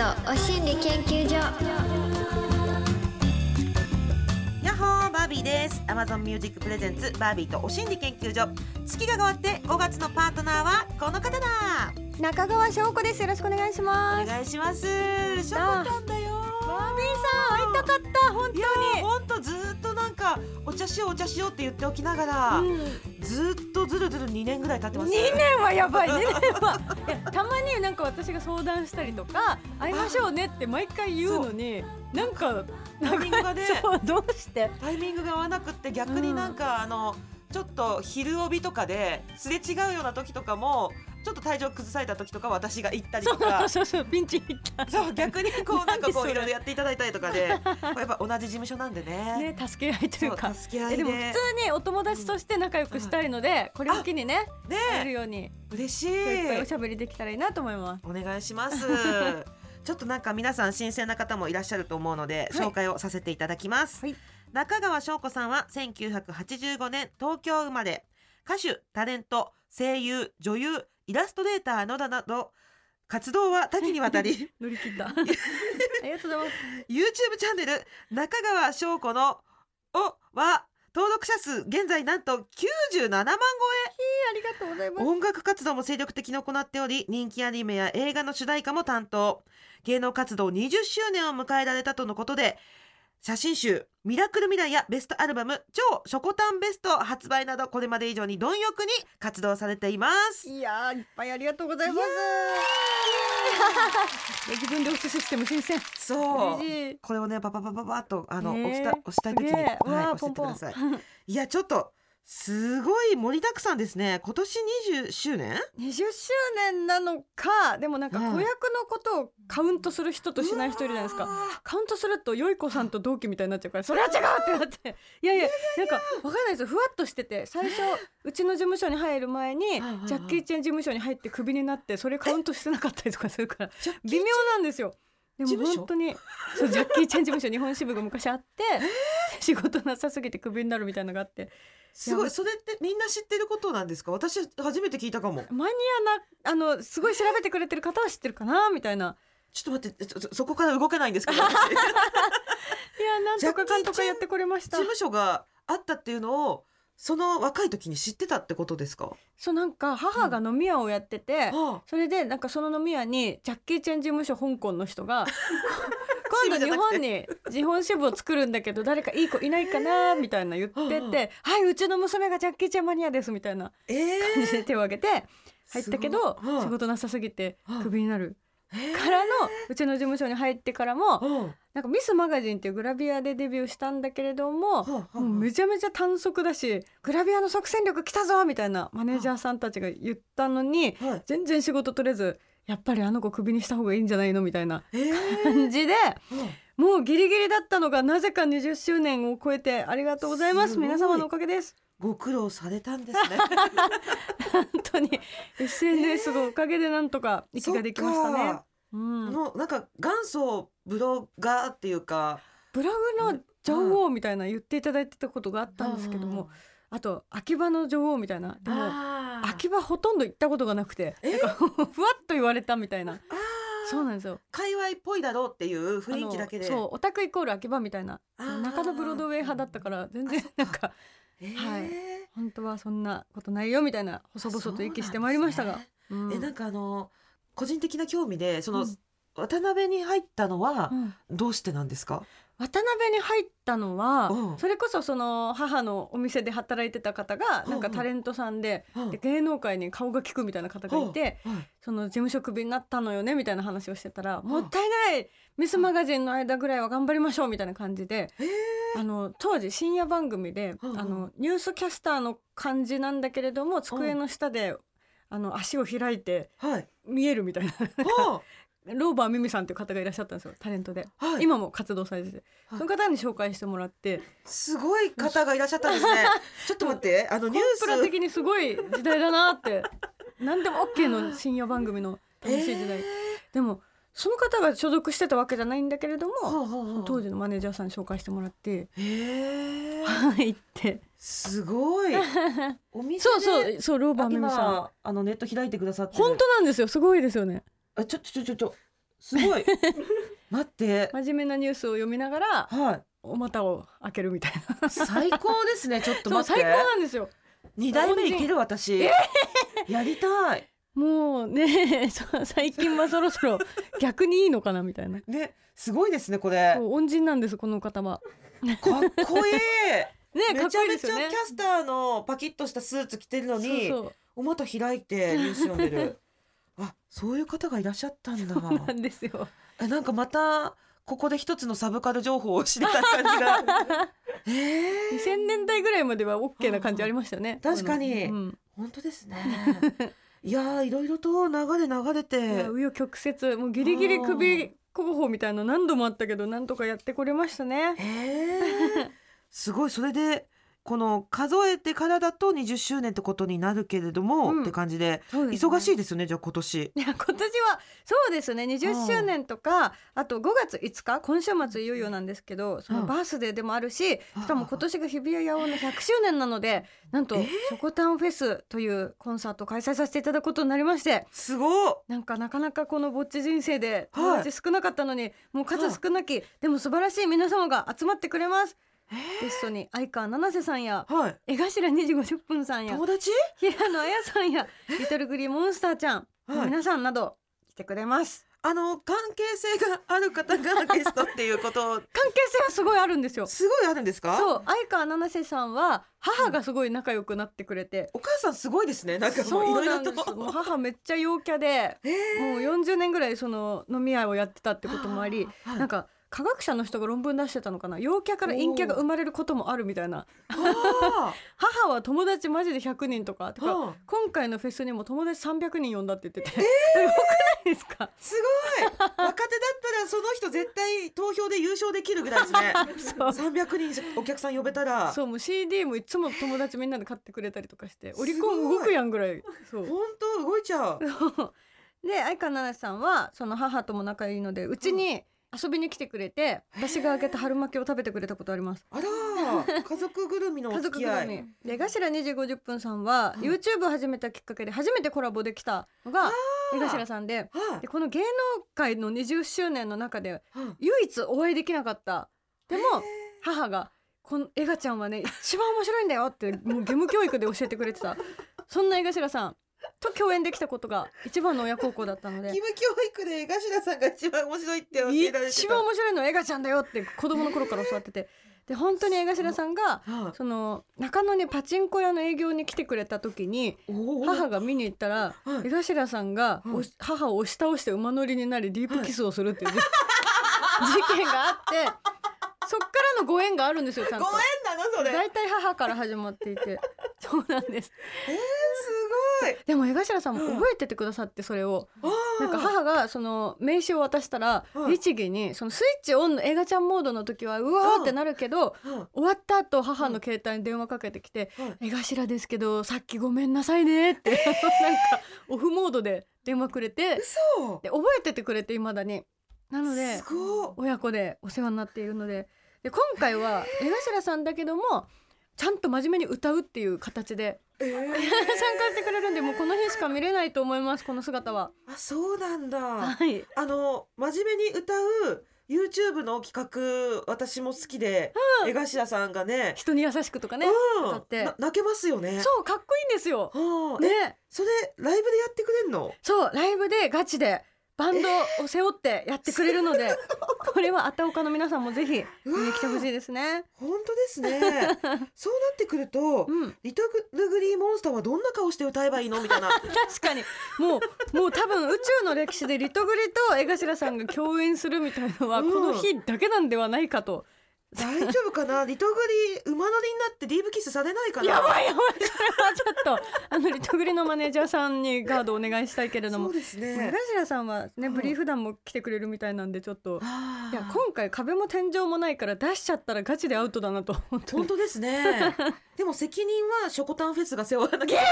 お心理研究所。ヤッホーバービーです。Amazon Music Presents バービーとお心理研究所。月が変わって5月のパートナーはこの方だ。中川翔子です。よろしくお願いしおます。願いします。しょこちゃんだよ。バービーさん会いたかった。本当いやーほんとずかお茶しようお茶しようって言っておきながら、に、ずーっとずるずる2年ぐらい経ってます。2年はやばい2年はたまになんか私が相談したりとか会いましょうねって毎回言うのになんかタイミングがねどうして？タイミングが合わなくって逆になんか、あのちょっと昼帯とかですれ違うような時とかもちょっと体調崩された時とか私が行ったりとか。そうそうピンチヒッターそう逆にこうなんかこういろいろやっていただいたりとかでやっぱ同じ事務所なんでね。ね助け合いというか。助け合いで。も普通にお友達として仲良くしたいので、これを機にねやるねように。嬉しい。おいしゃべりできたらいいなと思います。お願い。しますちょっとなんか皆さん新鮮な方もいらっしゃると思うので、はい。紹介をさせていただきます、はい。中川翔子さんは1985年東京生まれ。歌手タレント声優女優イラストレーターなどなど活動は多岐にわたり 乗り切った。ありがとうございます。YouTube チャンネル中川翔子のおは登録者数現在なんと97万超ありがとうございます。音楽活動も精力的に行っており人気アニメや映画の主題歌も担当芸能活動20周年を迎えられたとのことで写真集「ミラクル未来」やベストアルバム「超ショコタンベスト」発売などこれまで以上に貪欲に活動されていますいやーいっぱいありがとうございます。いや自分で押すシステム新鮮。そう。これをねパパパパパッとあの、ねえ押した押したい時に、はい、押してってくださいいやちょっとすごい盛りだくさんですね。今年20周年？20周年なのかでもなんかうん。子役のことをカウントする人としない人いるじゃないですか。かカウントするとよい子さんと同期みたいになっちゃうからそれは違うってなって。いやいやなんかわかんないですよ。ふわっとしてて最初うちの事務所に入る前にジャッキー・チェン事務所に入ってクビになってそれカウントしてなかったりとかするから微妙なんですよ。でも本当にそうジャッキー・チェン事務所日本支部が昔あって 仕事なさすぎてクビになるみたいなのがあってすごいそれってみんな知ってることなんですか？私初めて聞いたかも。マニアなあのすごい調べてくれてる方は知ってるかな？みたいな。ちょっと待ってそこから動けないんですけどいやなんとか かんとかやってこれました。務所があったっていうのをその若い時に知ってたってことですか、そうなんか母が飲み屋をやってて、あ。それでなんかその飲み屋にジャッキー・チェン事務所香港の人が 今度日本に日本支部を作るんだけど誰かいい子いないかなみたいな言ってて「はいうちの娘がジャッキー・チェンマニアです」みたいなええ感じで手を挙げて入ったけど仕事なさすぎてうん。クビになる。えー。からのうちの事務所に入ってからもうん。なんかミスマガジンっていうグラビアでデビューしたんだけれどももうめちゃめちゃ短足だしグラビアの即戦力来たぞみたいなマネージャーさんたちが言ったのにはい。全然仕事取れずやっぱりあの子クビにした方がいいんじゃないのみたいなえー。感じでうんもうギリギリだったのがなぜか20周年を超えてありがとうございます。皆様のおかげです。ご苦労されたんですね。本当に。SNS のおかげでなんとか息ができましたね。そっか。うん、もうなんか元祖ブロガーっていうか。ブログの女王みたいな言っていただいてたことがあったんですけどもあと秋葉の女王みたいな。でも秋葉ほとんど行ったことがなくて。え？なんかふわっと言われたみたいな。そうなんですよ。界隈っぽいだろうっていう雰囲気だけで。そうオタクイコール秋葉みたいな。中野ブロードウェイ派だったから全然なんかえー。はい。本当はそんなことないよみたいな細々と息してまいりましたが、うん。えなんかあの個人的な興味でその、うん。渡辺に入ったのはうん。どうしてなんですか、渡辺に入ったのは、うん。それこそその母のお店で働いてた方がなんかタレントさんで,、うん。で芸能界に顔が利くみたいな方がいて、はい。その事務所クビになったのよねみたいな話をしてたら、もったいないミスマガジンの間ぐらいは頑張りましょうみたいな感じで、えー。あの当時深夜番組で、あのニュースキャスターの感じなんだけれども机の下で、あの足を開いてはい。見えるみたいな。はローバーミミさんっていう方がいらっしゃったんですよタレントで、あはい。今も活動されてて、はい。その方に紹介してもらって。すごい方がいらっしゃったんですね。ちょっと待ってあのニューコンプラス的にすごい時代だなって。何でも OK の深夜番組の楽しい時代、えでもその方が所属してたわけじゃないんだけれども、ーはあはあはあ。当時のマネージャーさんに紹介してもらって。へえ入って。すごい。お店そうでそうそうローバーミミさん。今あのネット開いてくださってる。本当なんですよ。すごいですよねあちょちょちょちょすごい。待って。真面目なニュースを読みながらはい。お股を開けるみたいな。最高ですねちょっとそう待って。最高なんですよ。二代目いける私、やりたい。もうね 最近はそろそろ 逆にいいのかなみたいな。ねすごいですねこれ。恩人なんですこの方は。かっこいい。ねめちゃめちゃキャスターのパキッとしたスーツ着てるのにお股開いてニュース読んでるあそういう方がいらっしゃったんだ。そうなんですよ。えなんかまたここで一つのサブカル情報を知れた感じが。えー、2000年代ぐらいまでは OK な感じありましたよね確かに。うん本当ですね。いやーいろいろと流れ流れいてや紆余曲折もうギリギリ首候補みたいなの何度もあったけどなんとかやってこれましたね。えー、すごい。それでこの数えてからだと20周年ってことになるけれども、うん。って感じでそうですね。忙しいですよねじゃあ今年。いや今年はそうですね。20周年とかあと5月5日今週末いよいよなんですけどそのバースデーでもあるししかも今年が日比谷野音の100周年なのでなんとえー「ショコタンフェス」というコンサートを開催させていただくことになりましてすごっ。なんかなかなかこのぼっち人生で友はい。達少なかったのに、もう数少なき、でも素晴らしい皆様が集まってくれます、ゲストに相川七瀬さんやはい。江頭2時50分さんや友達？平野綾さんやリトルグリーモンスターちゃん、はい。皆さんなど来てくれます。あの関係性がある方がゲストっていうこと 関係性はすごいあるんですよ。すごいあるんですか？そう相川七瀬さんは母がすごい仲良くなってくれて、お母さんすごいですね。なんかもそうういろないろと。もう母めっちゃ陽キャでえー。もう40年ぐらいその飲み屋をやってたってこともあり、はい。なんか科学者の人が論文出してたのかな？陽キャから陰キャが生まれることもあるみたいな。あ 母は友達マジで100人とか。てか、はあ。今回のフェスにも友達300人呼んだって言ってて、えー、よくないですか？すごい。若手だったらその人絶対投票で優勝できるぐらいですね。そう。300人お客さん呼べたら。そうもう CD もいつも友達みんなで買ってくれたりとかしてオリコン動くやんぐらい。そう。本当動いちゃう。で相川七瀬さんはその母とも仲いいのでうちに遊びに来てくれて私があげた春巻きを食べてくれたことあります。あら家族ぐるみのお家付き合い。族ぐるみ。で頭2時50分さんは YouTube を始めたきっかけで初めてコラボできたのが江頭さんではい。でこの芸能界の20周年の中ではい唯一お会いできなかった。でも母が「このエガちゃんはね一番面白いんだよ」ってもう義務教育で教えてくれてた。そんな江頭さんと共演できたことが一番の親孝行だったので。義務教育で江頭さんが一番面白いって教えられてた一番面白いのはエガちゃんだよって子供の頃から教わっててで本当に江頭さんがはいその中野にパチンコ屋の営業に来てくれた時に母が見に行ったらはい。江頭さんが母を押し倒して馬乗りになりディープキスをするっていう、事件があってそっからのご縁があるんですよちゃんと。ご縁なのそれ。大体母から始まっていて。そうなんです。えー、い。でも江頭さんも覚えててくださってそれを。あー。なんか母がその名刺を渡したらはい律儀にそのスイッチオンの映画ちゃんモードの時はうわーってなるけどは終わった後母の携帯に電話かけてきていはい「江頭ですけどさっきごめんなさいね」って なんかオフモードで電話くれて嘘。で覚えててくれていまだに。なので親子でお世話になっているので。で今回は江頭さんだけどもちゃんと真面目に歌うっていう形でえー。参加してくれるんでもうこの日しか見れないと思いますこの姿は。あそうなんだ。はい。あの真面目に歌う YouTube の企画私も好きで、江頭さんがね。人に優しくとかね、うん。歌って。な泣けますよね。そうかっこいいんですよ。はあえね。それライブでやってくれんの？そうライブでガチでバンドを背負ってやってくれるので、これはあたおかの皆さんもぜひ見に来てほしいですね。本当ですね。そうなってくると、うん、リトルグリーモンスターはどんな顔して歌えばいいの？みたいな。確かに。もうもう多分宇宙の歴史でリトグリと江頭さんが共演するみたいのはうん。この日だけなんではないかと。大丈夫かな？リトグリ馬乗りになってディーブキスされないかな？やばいやばい。ちょっとあのリトグリのマネージャーさんにガードお願いしたいけれども。そうです江ね頭さんはねうん。ブリーフ団も来てくれるみたいなんでちょっと。いや今回壁も天井もないから出しちゃったらガチでアウトだなと。本当に本当ですね。でも責任はショコタンフェスが背負わなきゃい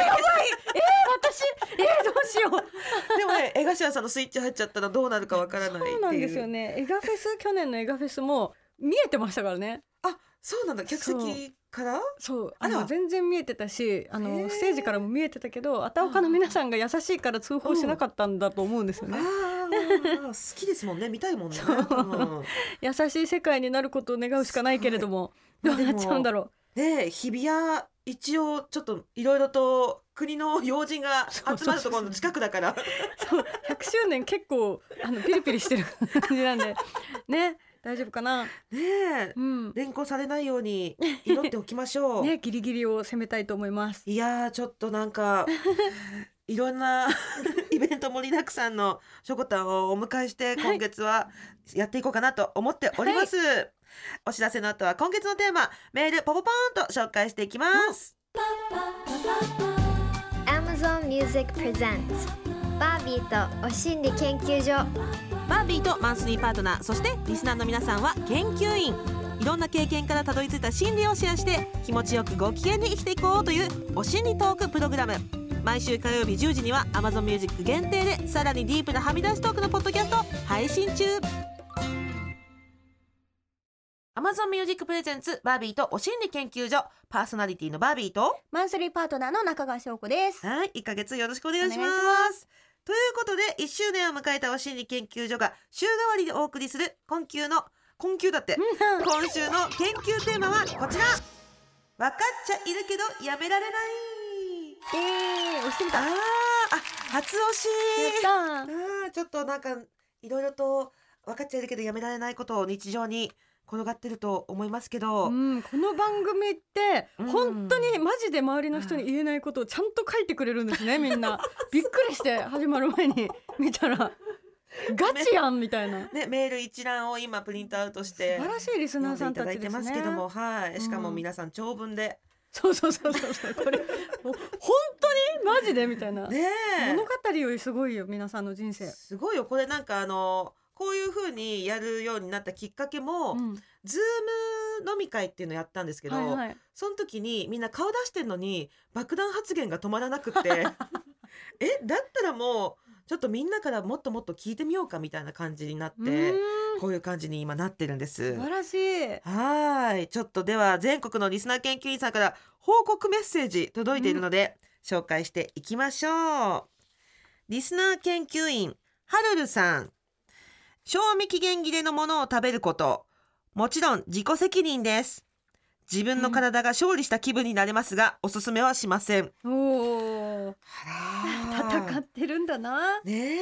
私？えー、どうしよう。けないでもね江頭さんのスイッチ入っちゃったらどうなるかわからないっていう。そうなんですよね。エガフェス去年のエガフェスも見えてましたからね。あそうなんだ。客席から？そう。あの全然見えてたしあのステージからも見えてたけどあたおかの皆さんが優しいから通報しなかったんだと思うんですよね。あー好きですもんね。見たいもんね。そう。うん。優しい世界になることを願うしかないけれどもどうなっちゃうんだろで日比谷一応ちょっといろいろと国の要人が集まるところの近くだから。うそう。100周年結構あのピリピリしてる感じなんで。ね大丈夫かな？ねえ。うん。連行されないように祈っておきましょう。ねギリギリを攻めたいと思います。いやーちょっとなんか いろんな イベント盛りだくさんのしょこたんをお迎えしてはい。今月はやっていこうかなと思っております、お知らせの後は今月のテーマメールポポポーンと紹介していきます、Amazon Music Presents バービーとお心理研究所バービーとマンスリーパートナーそしてリスナーの皆さんは研究員。いろんな経験からたどり着いた心理をシェアして気持ちよくご機嫌に生きていこうというお心理トークプログラム。毎週火曜日10時には Amazon Music 限定でさらにディープなはみ出しトークのポッドキャストを配信中。Amazon Music Presents バービーとお心理研究所。パーソナリティのバービーとマンスリーパートナーの中川翔子です。はい1ヶ月よろしくお願いしますことで1周年を迎えたお心理研究所が週替わりでお送りする今週の今週だって今週の研究テーマはこちら。分かっちゃいるけどやめられない。えー、押してみあーたやあ初押し。った。あーちょっとなんかいろいろと分かっちゃいるけどやめられないことを日常に転がってると思いますけど、うん、この番組ってうん。本当にマジで周りの人に言えないことをちゃんと書いてくれるんですね みんな。びっくりして始まる前に。見たらガチやんみたいな。ね、メール一覧を今プリントアウトして素晴らしいリスナ読んでいただいてーさんたちですねますけども、はい、しかもうん。皆さん長文で、そうそうそうそうそう。これほ本当にマジでみたいな、ねえ。物語よりすごいよ皆さんの人生、すごいよ。これなんかあのこういう風にやるようになったきっかけも、うん。ズーム飲み会っていうのやったんですけど、はいはい。その時にみんな顔出してんのに爆弾発言が止まらなくって えだったらもうちょっとみんなからもっともっと聞いてみようかみたいな感じになっうてこういう感じに今なってるんです。素。晴らしい。はい。ちょっとでは全国のリスナー研究員さんから報告メッセージ届いているので、紹介していきましょう。リスナー研究員はるるさん賞味期限切れのものを食べること。もちろん自己責任です。自分の体が勝利した気分になれますが、おすすめはしません。おおあら戦ってるんだな。ね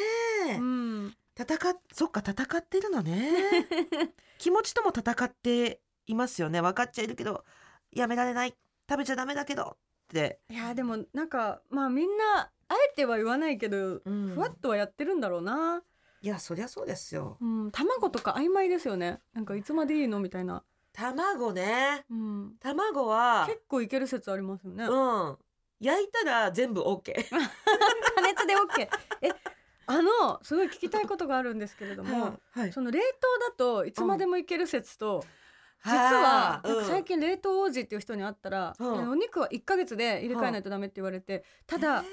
え、うん。戦っそっか戦ってるのね。気持ちとも戦っていますよね。分かっちゃいるけどやめられない。食べちゃダメだけど。って、いやでもなんかまあみんなあえては言わないけど、うん。ふわっとはやってるんだろうな、いやそりゃそうですよ。うん、卵とか曖昧ですよね。なんかいつまでいいのみたいな、卵ね。うん、卵は結構いける説ありますよね、うん。焼いたら全部 OK 加熱で OK えあのすごい聞きたいことがあるんですけれども、はい。その冷凍だといつまでもいける説と、実はあ。ーなんか最近冷凍王子っていう人に会ったら、うん。お肉は1ヶ月で入れ替えないとダメって言われて、ただへ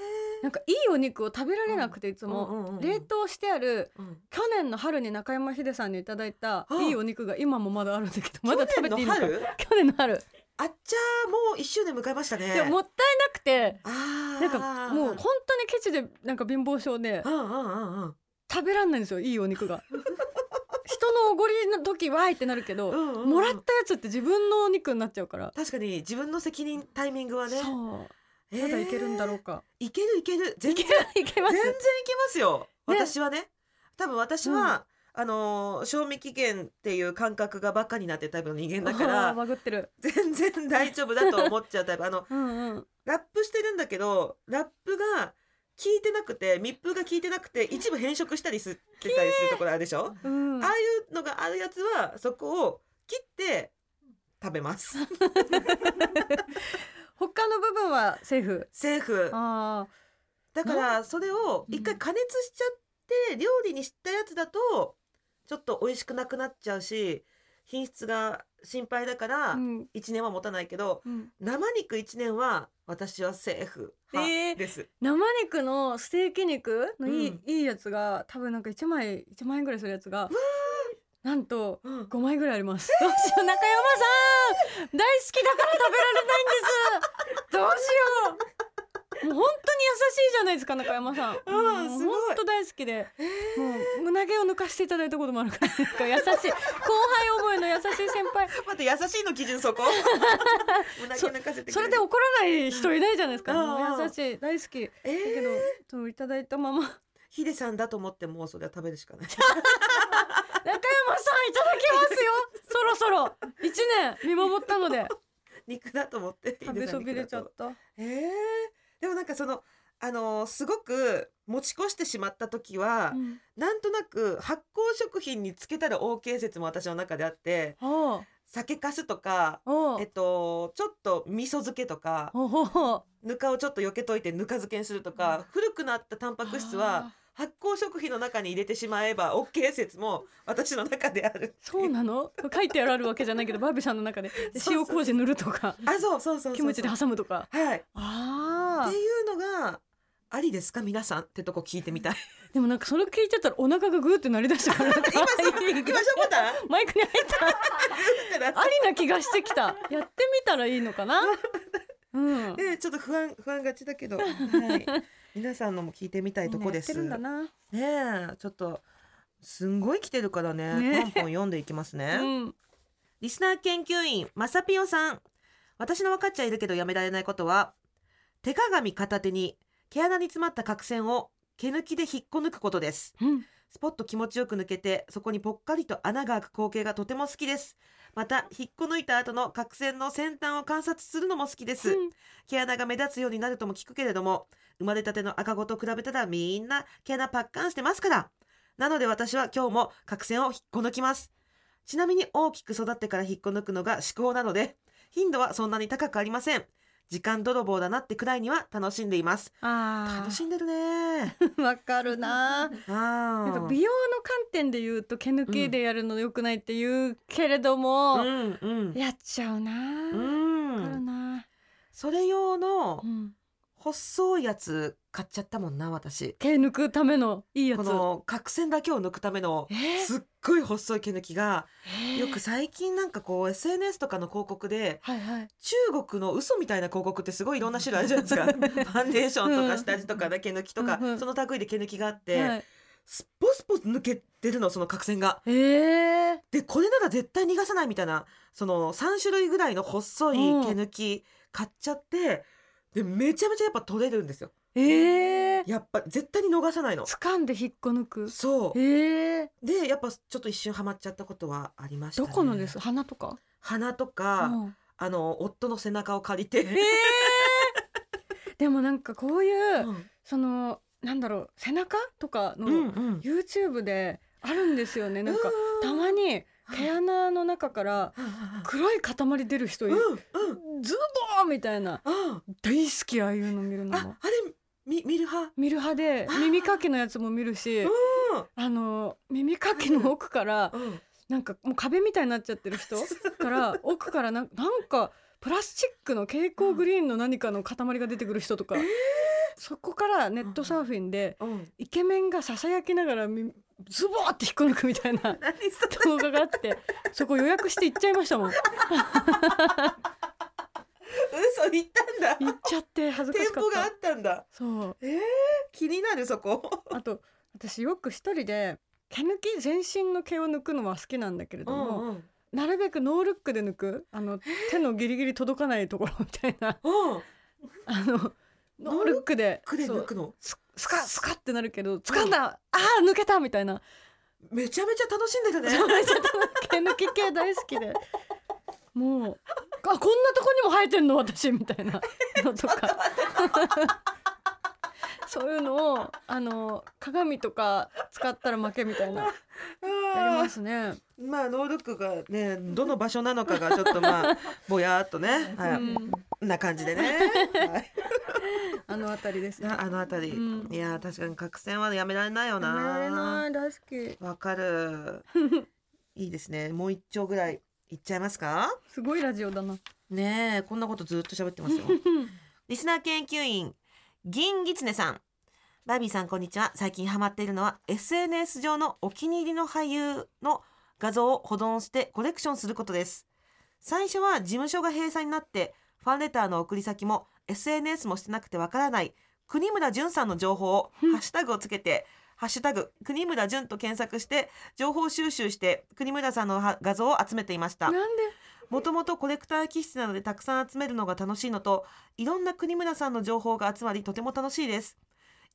なんかいいお肉を食べられなくていつも、冷凍してある去年の春に中山秀さんにいただいたはいいいお肉が今もまだあるんだけどまだ食べていいのか？去年の春。あっちゃーもう一周年迎えましたね。でももったいなくてなんかもう本当にケチでなんか貧乏症で食べらんないんですよいいお肉が。人のおごりの時わーいってなるけど、もらったやつって自分のお肉になっちゃうから、確かに自分の責任タイミングはね。そう。えーまだいけるんだろうか、いけるいける。全然るいけます。全然いけますよ。ね。私はね。多分私は、あのー賞味期限っていう感覚がバカになってるタイプの人間だからバグってる。全然大丈夫だと思っちゃうタイプ。あのうんうん。ラップしてるんだけどラップが効いてなくて密封が効いてなくて一部変色したりすってたりするところあるでしょ、うん。ああいうのがあるやつはそこを切って食べます 他の部分はセーフ？セーフ。あだからそれを一回加熱しちゃって料理にしたやつだとちょっと美味しくなくなっちゃうし品質が心配だからあ、うん。1年は持たないけどうん、生肉1年は私はセーフ。えー派です、生肉のステーキ肉のいい,、うん。いいやつが多分なんか1枚1万円ぐらいするやつがなんとうん。5枚ぐらいあります。どうしよう中山さん。大好きだから食べられないんです。どうしよもう本当に優しいじゃないですか中山さん。うん本当大好きで、もう胸毛を抜かしていただいたこともあるから優しい。後輩思いの優しい先輩。待って優しいの基準そこ？胸毛抜かせてくれる。それで怒らない人いないじゃないですか。優しい。大好き。だえー。けどそういただいたまま。中ヒデさんだと思ってもうそれは食べるしかない山さんいただきますよ。そろそろ一年見守ったので。肉だと思って食べそびれちゃた。った。えー、でもなんかそのあのーすごく持ち越してしまった時は、うん。なんとなく発酵食品につけたら OK 説も私の中であって酒粕とかえっとちょっと味噌漬けとかぬかをちょっと避けといてぬか漬けにするとか古くなったタンパク質は発酵食品の中に入れてしまえば OK 説も私の中であるそうなの？書いてあるわけじゃないけどバービーさんの中で塩麹塗るとかあそうそうそうキムチで挟むとか。はい。っあていうのがありですか？皆さんってとこ聞いてみたい。でもなんかそれ聞いてたらお腹がグーってなりだしたから 今しょこた？んマイクに入 った。ありな気がしてきた。やってみたらいいのかな？うん。ねちょっと不安不安がちだけど、はい、皆さんのも聞いてみたいとこです。ねえちょっとすんごい来てるからねねポンポン読んでいきますね。うんリスナー研究員まさぴよさん私の分かっちゃいるけどやめられないことは手鏡片手に毛穴に詰まった角栓を毛抜きで引っこ抜くことです。うんスポッと気持ちよく抜けてそこにぽっかりと穴が開く光景がとても好きです。また引っこ抜いた後の角栓の先端を観察するのも好きです、うん。毛穴が目立つようになるとも聞くけれども生まれたての赤子と比べたらみんな毛穴パッカンしてますから。なので私は今日も角栓を引っこ抜きます。ちなみに大きく育ってから引っこ抜くのが至高なので頻度はそんなに高くありません時間泥棒だなってくらいには楽しんでいます。あ楽しんでるね。ー わかるな。あなんかー美容の観点で言うと毛抜きでやるの良くないって言うけれども、うん。うん。やっちゃうな、うわかるん、な、それ用のうん、細いやつ買っちゃったもんな私。毛抜くためのいいやつ。この角栓だけを抜くためのえー？すっごい細い毛抜きがえー？よく最近なんかこう SNS とかの広告ではいはい。中国の嘘みたいな広告ってすごいいろんな種類あるじゃないですか。ファンデーションとか下地とかで毛抜きとかうんうん。その類で毛抜きがあって、はい、スポスポ抜けてるのその角栓が。えー、でこれなら絶対逃がさないみたいなその3種類ぐらいの細い毛抜き買っちゃってでめちゃめちゃやっぱ取れるんですよ。え。ー、やっぱ絶対に逃さないの。掴んで引っこ抜く。そう。え。ー、でやっぱちょっと一瞬ハマっちゃったことはありましたね。どこのです？鼻とか？鼻とか、うん。あの夫の背中を借りて、え。ー、でもなんかこういう、うん。そのなんだろう背中とかの、うんうん。YouTube であるんですよね。なんかうんたまに毛穴の中から黒い塊出る人いる、うんうん。ズボーみたいな。あ大好きああいうの見るのも。ああれみ見る派？見る派で耳かきのやつも見るしうん。あの耳かきの奥からうん。なんかもう壁みたいになっちゃってる人 から奥からなんなんかプラスチックの蛍光グリーンの何かの塊が出てくる人とか、そこからネットサーフィンでうん。イケメンがささやきながらみズボーって引っこ抜くみたいな動画があってそこ予約して行っちゃいましたもん。行嘘言ったんだ。っちゃって恥ずかしかっ店舗があたったんだ。そう。えー、気になるそこ。あと私よく一人で毛抜き全身の毛を抜くのは好きなんだけれども、うんうん。なるべくノールックで抜く。あの手のギリギリ届かないところみたいな。うん。あのノールックで抜くの？ススカスカってなるけど掴んだ、あー抜けたみたいな。めちゃめちゃ楽しんでるね。毛抜き系大好きでもうあこんなとこにも生えてんの私みたいなのとか。そういうのをあの鏡とか使ったら負けみたいな。やりますね。まあノールックがねどの場所なのかがちょっとまあ ぼやーっとね、はい。うん。な感じでね、はい。あのあたりですね。なあのあたり、うん。いやー確かに角栓はやめられないよな。やめられない大好き。わかる。いいですね。もう一丁ぐらいいっちゃいますか？すごいラジオだな。ねえこんなことずっと喋ってますよ。リスナー研究員銀ギツネさん。バービーさんこんにちは。最近ハマっているのは SNS 上のお気に入りの俳優の画像を保存してコレクションすることです。最初は事務所が閉鎖になってファンレターの送り先も SNS もしてなくてわからない国村淳さんの情報をハッシュタグをつけて「ハッシュタグ国村淳」と検索して情報収集して国村さんのは画像を集めていました。なんで？もともとコレクター気質なのでたくさん集めるのが楽しいのといろんな国村さんの情報が集まりとても楽しいです。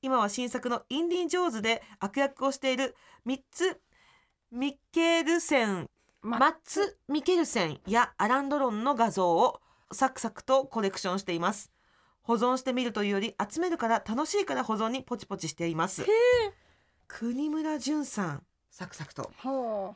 今は新作のインディ・ジョーズで悪役をしている3つミッケルセンまマッツ・ミケルセンやアラン・ドロンの画像をサクサクとコレクションしています。保存してみるというより集めるから楽しいから保存にポチポチしています国村淳さんサクサクと。はは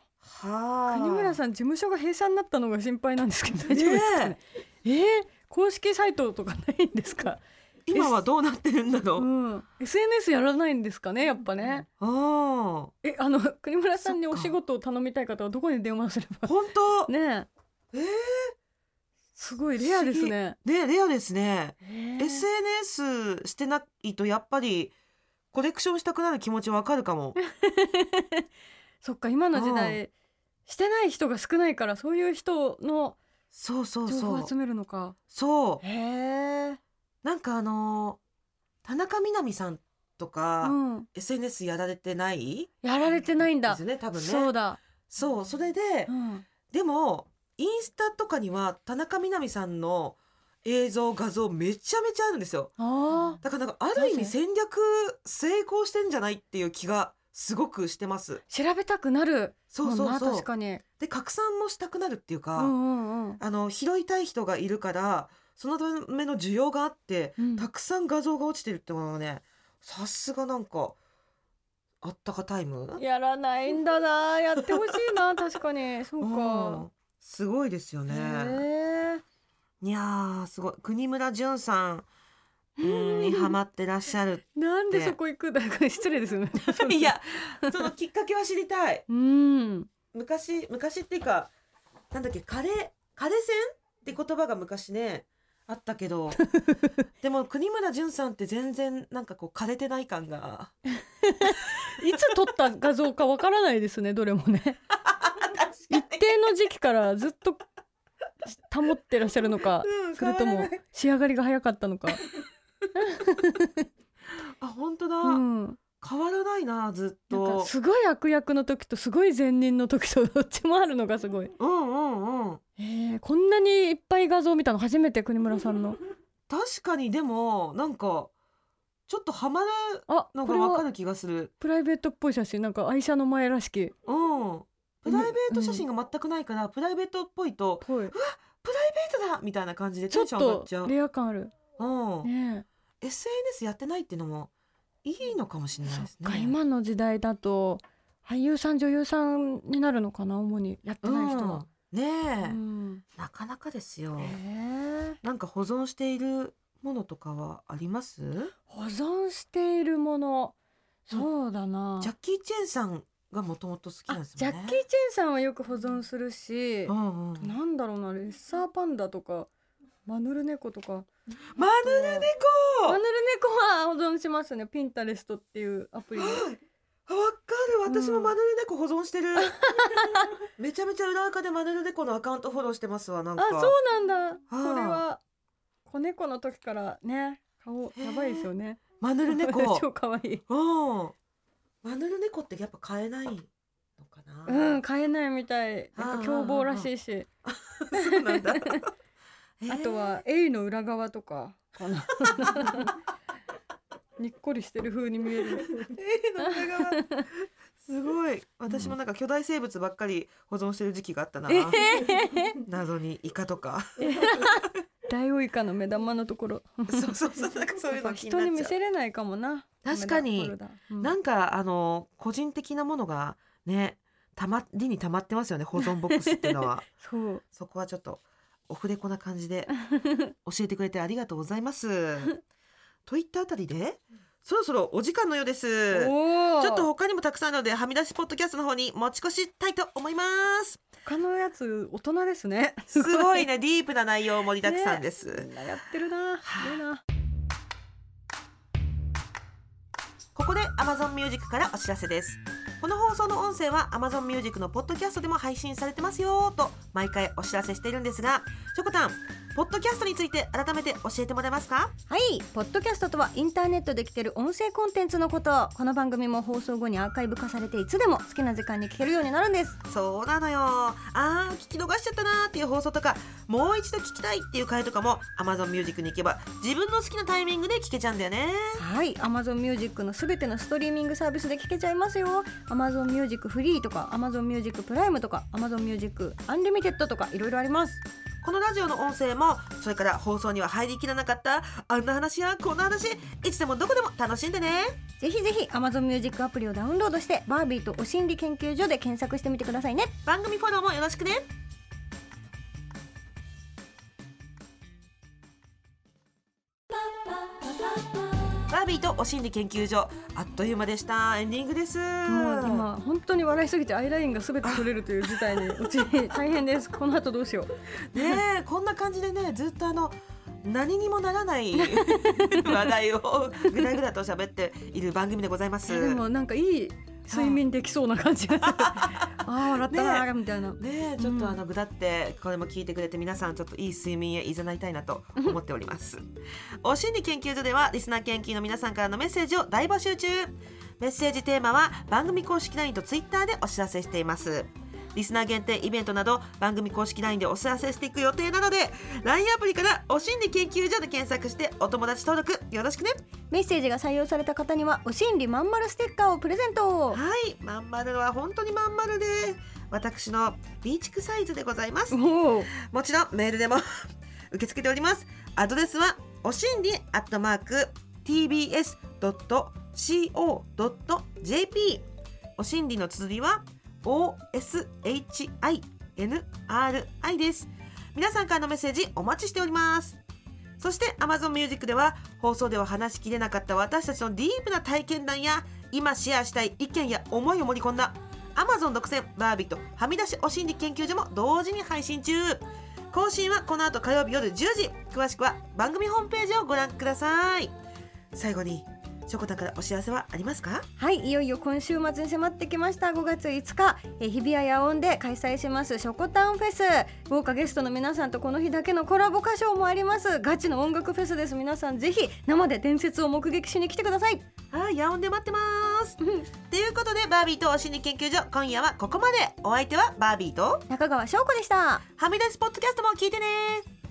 あ。あ国村さん事務所が閉鎖になったのが心配なんですけど大丈夫ですかね？えー、公式サイトとかないんですか？今はどうなってるんだろう？う、ん。SNS やらないんですかねやっぱね。ああ。えあの国村さんにお仕事を頼みたい方はどこに電話すれば？本当？ねえ。えー、すごいレアですね。ねレアですね、え。ー SNS してないとやっぱりコレクションしたくなる気持ちわかるかも。そっか今の時代してない人が少ないからそういう人のそうそう情報を集めるのか。そう。へえ。なんかあのー田中みな実さんとか、うん。SNS やられてない？やられてないんだ。ですよね多分ね。そうだ。そうそれで、うん。でもインスタとかには田中みな実さんの映像画像めちゃめちゃあるんですよ。あだからなんかある意味戦略成功してんじゃないっていう気がすごくしてます。ー調べたくなるそうそうそう。確かに。で拡散もしたくなるっていうか、うんうんうん。あの拾いたい人がいるからそのための需要があって、うん。たくさん画像が落ちてるってものはねさすがなんかあったかタイム？やらないんだなやってほしいな確かに。そううかん。すごいですよね。いやーすごい。国村淳さんうん。にハマってらっしゃる。なんでそこ行くだから失礼です。よ ねいやそのきっかけは知りたい。うん。昔昔っていうかなんだっけ枯れ枯れ線って言葉が昔ねあったけど でも国村淳さんって全然なんかこう枯れてない感が。いつ撮った画像かわからないですねどれもね。一定の時期からずっと保ってらっしゃるのかうんそれとも仕上がりが早かったのか、あ本当だ、うん、変わらないなずっなんとかすごい悪役の時とすごい善人の時とどっちもあるのがすごい、うんうんうん。えー、こんなにいっぱい画像見たの初めて国村さんの。確かにでもなんかちょっとハマるあのこれはがわかる気がする。プライベートっぽい写真なんか愛車の前らしき。うんプライベート写真が全くないから、プライベートっぽいとぽい。プライベートだみたいな感じでちょっテンション上がっとちゃう、レア感ある。うん。ね SNS やってないっていうのもいいのかもしれないですね。今の時代だと俳優さん女優さんになるのかな主にやってない人は、うん。ねえ、うん。なかなかですよ。へーなんか保存しているものとかはあります？保存しているもの。そうだな、ジャッキー・チェンさんがもともと好きなんあですよね。ジャッキー・チェンさんはよく保存するし、うんうん。なんだろうなレッサーパンダとかマヌルネコとか。マヌルネマヌルネコは保存しますね。ピンタレストっていうアプリで。コわかる。私うん。もマヌルネコ保存してる、めちゃめちゃ裏垢でマヌルネコのアカウントフォローしてますわなんか。あそうなんだ。こあ。れは子猫の時からね顔やばいですよね。マヌルネコ。超可愛い。うんマヌルネコってやっぱ買えないのかな、うん飼えないみたい。やっぱ凶暴らしいし。そうなんだ。あとはエイの裏側とかかな。にっこりしてる風に見える。えーの裏側。すごい。私もなんか巨大生物ばっかり保存してる時期があったな、謎にイカとかダイオウイカの目玉のところ。そうそうそうなんかそういうの気になっちゃう。人に見せれないかもな。確かに。メダフォルダうん。なんかあの個人的なものがねたまりにたまってますよね保存ボックスっていうのは。そう。そこはちょっとオフレコな感じで教えてくれてありがとうございます。といったあたりでそろそろお時間のようです。ちおょっと他にもたくさんあるのではみ出しポッドキャストの方に持ち越したいと思います。他のやつ大人ですね。すごいね ディープな内容盛りだくさんです。みんなやってるな。すごいな。ここで Amazon Music からお知らせですこの放送の音声は Amazon Music のポッドキャストでも配信されてますよと毎回お知らせしているんですがしょこたんポッドキャストについて改めて教えてもらえますか？はいポッドキャストとはインターネットで聞ける音声コンテンツのこと。この番組も放送後にアーカイブ化されていつでも好きな時間に聞けるようになるんです。そうなのよ。あー聞き逃しちゃったなーっていう放送とかもう一度聞きたいっていう回とかも Amazon Music に行けば自分の好きなタイミングで聞けちゃうんだよね。はい Amazon Music のすべてのストリーミングサービスで聞けちゃいますよ Amazon Music フリーとか Amazon Music プライムとか Amazon Music アンリミテッドとかいろいろあります。このラジオの音声もそれから放送には入りきらなかったあんな話やこんな話いつでもどこでも楽しんでね。ぜひぜひ Amazon Music アプリをダウンロードしてバービーとお心理研究所で検索してみてくださいね。番組フォローもよろしくねお心理研究所あっという間でした。エンディングです。もう今本当に笑いすぎてアイラインがすべて取れるという事態にうち 大変です。この後どうしよう。ねえこんな感じでねずっとあの何にもならない 話題をぐだぐだと喋っている番組でございます。でもなんかいい睡眠できそうな感じが ああ笑ったなーみたいな、ねえ。ちょっとあのぐだってこれも聞いてくれて皆さんちょっといい睡眠へいざないたいなと思っております。お心理研究所ではリスナー研究の皆さんからのメッセージを大募集中。メッセージテーマは番組公式 LINE と Twitter でお知らせしていますリスナー限定イベントなど番組公式 LINE でお知らせしていく予定なので LINE アプリからお心理研究所で検索してお友達登録よろしくね。メッセージが採用された方にはお心理まんまるステッカーをプレゼント。はい。まん丸は本当にまん丸で私のビーチクサイズでございます。もちろんメールでも 受け付けております。アドレスはおしんりアットマーク tbs.co.jp おしんりの綴りは OSHINRI です。皆さんからのメッセージお待ちしております。そして Amazon Music では放送では話しきれなかった私たちのディープな体験談や今シェアしたい意見や思いを盛り込んだ Amazon 独占バービーとはみ出しお心理研究所も同時に配信中。更新はこの後火曜日夜10時。詳しくは番組ホームページをご覧ください。最後にしょこたんからお知らせはありますか？はいいよいよ今週末に迫ってきました。5月5日えー日比谷野音で開催しますショコタンフェス。豪華ゲストの皆さんとこの日だけのコラボ歌唱もあります。ガチの音楽フェスです。皆さんぜひ生で伝説を目撃しに来てください。はい夜音で待ってます。ということでバービーとお心理研究所今夜はここまで。お相手はバービーと中川翔子でした。はみ出しポッドキャストも聞いてね